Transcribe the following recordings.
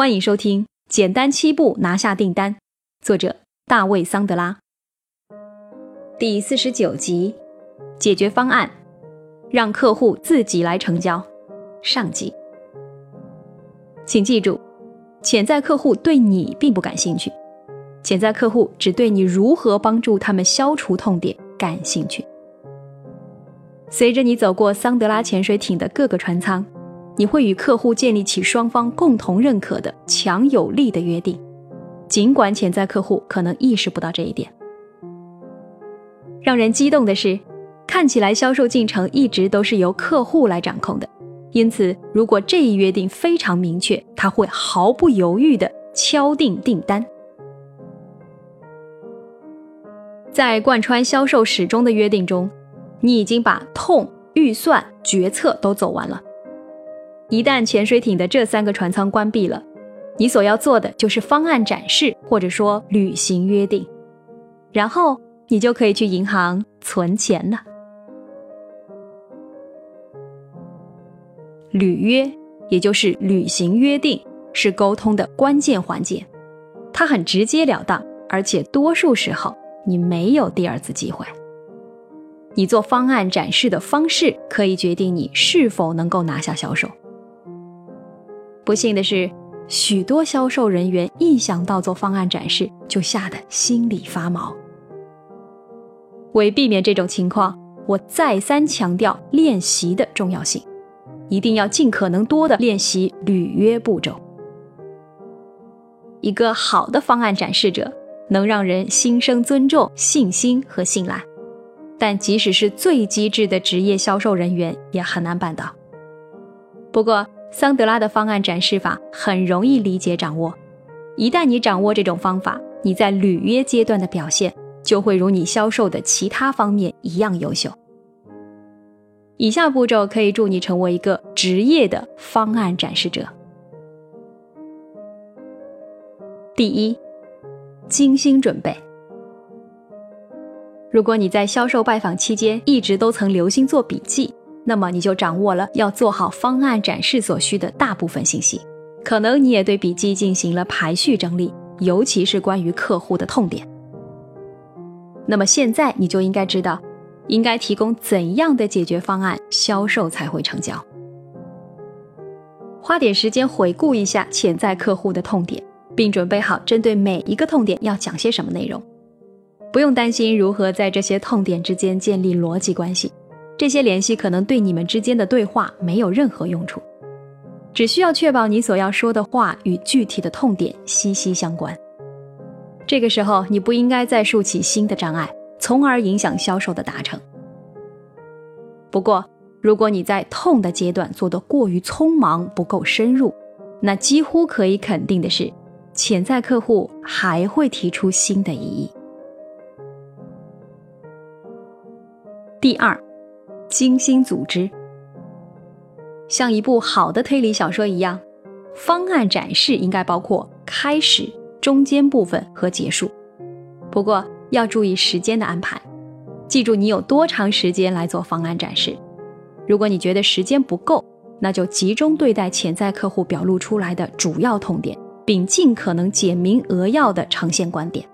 欢迎收听《简单七步拿下订单》，作者大卫·桑德拉。第四十九集，解决方案，让客户自己来成交。上集，请记住，潜在客户对你并不感兴趣，潜在客户只对你如何帮助他们消除痛点感兴趣。随着你走过桑德拉潜水艇的各个船舱。你会与客户建立起双方共同认可的强有力的约定，尽管潜在客户可能意识不到这一点。让人激动的是，看起来销售进程一直都是由客户来掌控的，因此如果这一约定非常明确，他会毫不犹豫地敲定订单。在贯穿销售始终的约定中，你已经把痛、预算、决策都走完了。一旦潜水艇的这三个船舱关闭了，你所要做的就是方案展示，或者说履行约定，然后你就可以去银行存钱了。履约，也就是履行约定，是沟通的关键环节，它很直截了当，而且多数时候你没有第二次机会。你做方案展示的方式可以决定你是否能够拿下销售。不幸的是，许多销售人员一想到做方案展示，就吓得心里发毛。为避免这种情况，我再三强调练习的重要性，一定要尽可能多的练习履约步骤。一个好的方案展示者能让人心生尊重、信心和信赖，但即使是最机智的职业销售人员也很难办到。不过，桑德拉的方案展示法很容易理解掌握，一旦你掌握这种方法，你在履约阶段的表现就会如你销售的其他方面一样优秀。以下步骤可以助你成为一个职业的方案展示者。第一，精心准备。如果你在销售拜访期间一直都曾留心做笔记。那么你就掌握了要做好方案展示所需的大部分信息，可能你也对笔记进行了排序整理，尤其是关于客户的痛点。那么现在你就应该知道，应该提供怎样的解决方案，销售才会成交。花点时间回顾一下潜在客户的痛点，并准备好针对每一个痛点要讲些什么内容。不用担心如何在这些痛点之间建立逻辑关系。这些联系可能对你们之间的对话没有任何用处，只需要确保你所要说的话与具体的痛点息息相关。这个时候，你不应该再竖起新的障碍，从而影响销售的达成。不过，如果你在痛的阶段做得过于匆忙、不够深入，那几乎可以肯定的是，潜在客户还会提出新的异议。第二。精心组织，像一部好的推理小说一样，方案展示应该包括开始、中间部分和结束。不过要注意时间的安排，记住你有多长时间来做方案展示。如果你觉得时间不够，那就集中对待潜在客户表露出来的主要痛点，并尽可能简明扼要地呈现观点。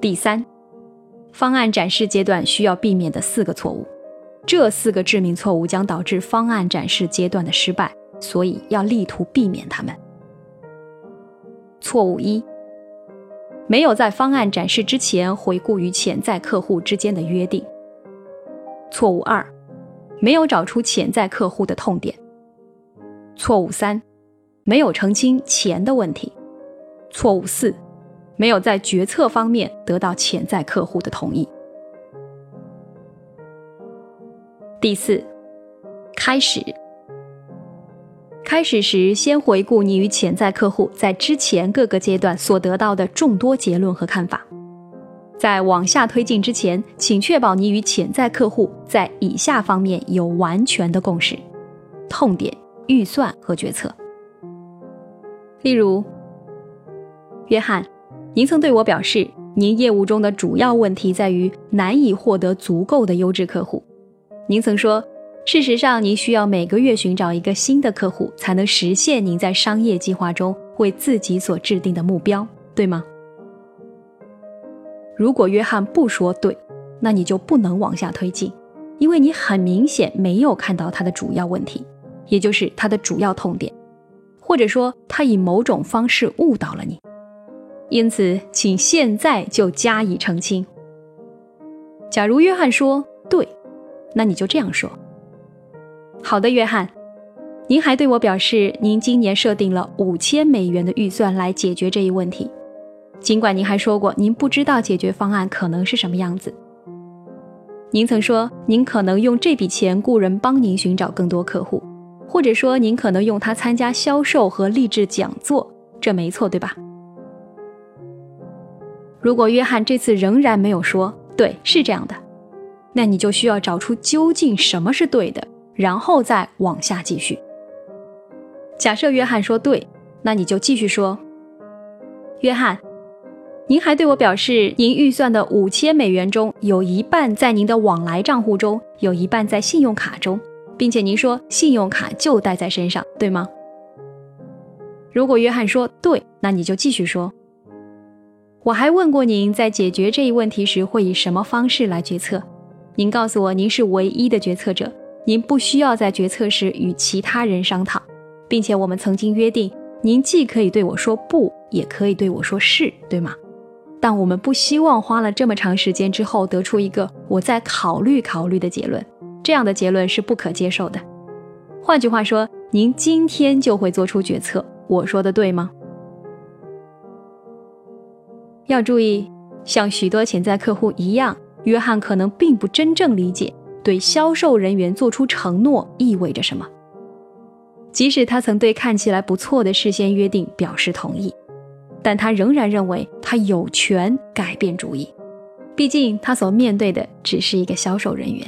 第三。方案展示阶段需要避免的四个错误，这四个致命错误将导致方案展示阶段的失败，所以要力图避免它们。错误一：没有在方案展示之前回顾与潜在客户之间的约定。错误二：没有找出潜在客户的痛点。错误三：没有澄清钱的问题。错误四。没有在决策方面得到潜在客户的同意。第四，开始。开始时，先回顾你与潜在客户在之前各个阶段所得到的众多结论和看法。在往下推进之前，请确保你与潜在客户在以下方面有完全的共识：痛点、预算和决策。例如，约翰。您曾对我表示，您业务中的主要问题在于难以获得足够的优质客户。您曾说，事实上，您需要每个月寻找一个新的客户，才能实现您在商业计划中为自己所制定的目标，对吗？如果约翰不说对，那你就不能往下推进，因为你很明显没有看到他的主要问题，也就是他的主要痛点，或者说他以某种方式误导了你。因此，请现在就加以澄清。假如约翰说对，那你就这样说。好的，约翰，您还对我表示，您今年设定了五千美元的预算来解决这一问题。尽管您还说过，您不知道解决方案可能是什么样子。您曾说，您可能用这笔钱雇人帮您寻找更多客户，或者说您可能用它参加销售和励志讲座。这没错，对吧？如果约翰这次仍然没有说对，是这样的，那你就需要找出究竟什么是对的。然后再往下继续。假设约翰说对，那你就继续说。约翰，您还对我表示，您预算的五千美元中有一半在您的往来账户中，有一半在信用卡中，并且您说信用卡就带在身上，对吗？如果约翰说对，那你就继续说。我还问过您在解决这一问题时会以什么方式来决策，您告诉我您是唯一的决策者。您不需要在决策时与其他人商讨，并且我们曾经约定，您既可以对我说不，也可以对我说是，对吗？但我们不希望花了这么长时间之后得出一个我再考虑考虑的结论，这样的结论是不可接受的。换句话说，您今天就会做出决策，我说的对吗？要注意，像许多潜在客户一样，约翰可能并不真正理解。对销售人员做出承诺意味着什么？即使他曾对看起来不错的事先约定表示同意，但他仍然认为他有权改变主意。毕竟他所面对的只是一个销售人员。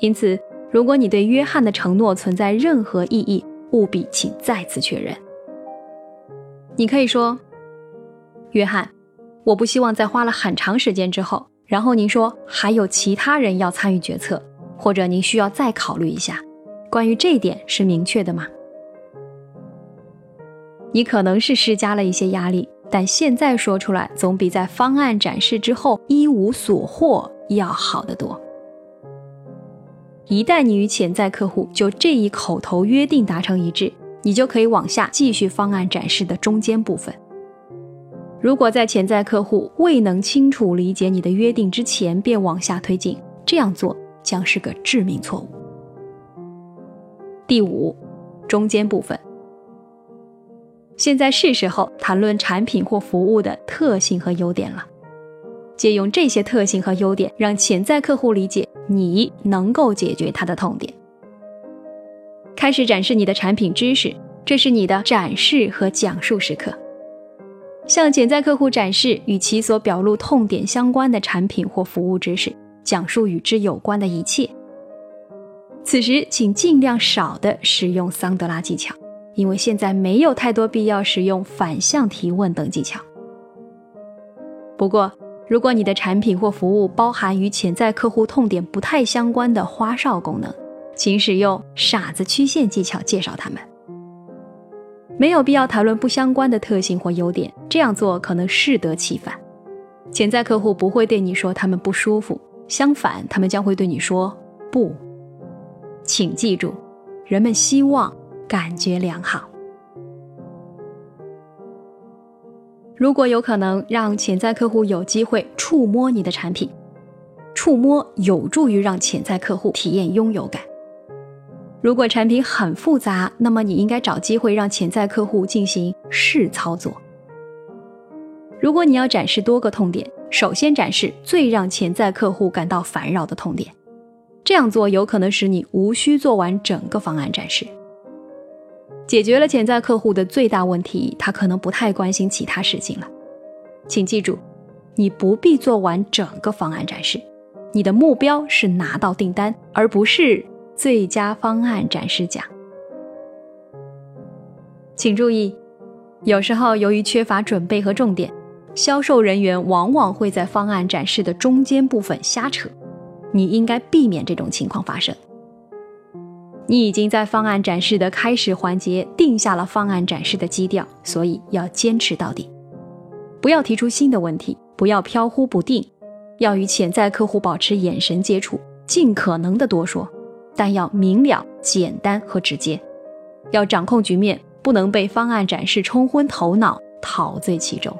因此，如果你对约翰的承诺存在任何异议，务必请再次确认。你可以说：“约翰，我不希望在花了很长时间之后。”然后您说还有其他人要参与决策，或者您需要再考虑一下。关于这一点是明确的吗？你可能是施加了一些压力，但现在说出来总比在方案展示之后一无所获要好得多。一旦你与潜在客户就这一口头约定达成一致，你就可以往下继续方案展示的中间部分。如果在潜在客户未能清楚理解你的约定之前便往下推进，这样做将是个致命错误。第五，中间部分。现在是时候谈论产品或服务的特性和优点了。借用这些特性和优点，让潜在客户理解你能够解决他的痛点。开始展示你的产品知识，这是你的展示和讲述时刻。向潜在客户展示与其所表露痛点相关的产品或服务知识，讲述与之有关的一切。此时，请尽量少的使用桑德拉技巧，因为现在没有太多必要使用反向提问等技巧。不过，如果你的产品或服务包含与潜在客户痛点不太相关的花哨功能，请使用傻子曲线技巧介绍它们。没有必要谈论不相关的特性或优点，这样做可能适得其反。潜在客户不会对你说他们不舒服，相反，他们将会对你说不。请记住，人们希望感觉良好。如果有可能让潜在客户有机会触摸你的产品，触摸有助于让潜在客户体验拥有感。如果产品很复杂，那么你应该找机会让潜在客户进行试操作。如果你要展示多个痛点，首先展示最让潜在客户感到烦扰的痛点，这样做有可能使你无需做完整个方案展示。解决了潜在客户的最大问题，他可能不太关心其他事情了。请记住，你不必做完整个方案展示，你的目标是拿到订单，而不是。最佳方案展示奖，请注意，有时候由于缺乏准备和重点，销售人员往往会在方案展示的中间部分瞎扯。你应该避免这种情况发生，你已经在方案展示的开始环节定下了方案展示的基调，所以要坚持到底，不要提出新的问题，不要飘忽不定，要与潜在客户保持眼神接触，尽可能的多说，但要明了、简单和直接，要掌控局面，不能被方案展示冲昏头脑、陶醉其中。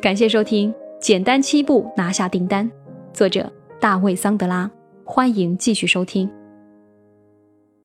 感谢收听《简单七步拿下订单》，作者大卫·桑德拉。欢迎继续收听。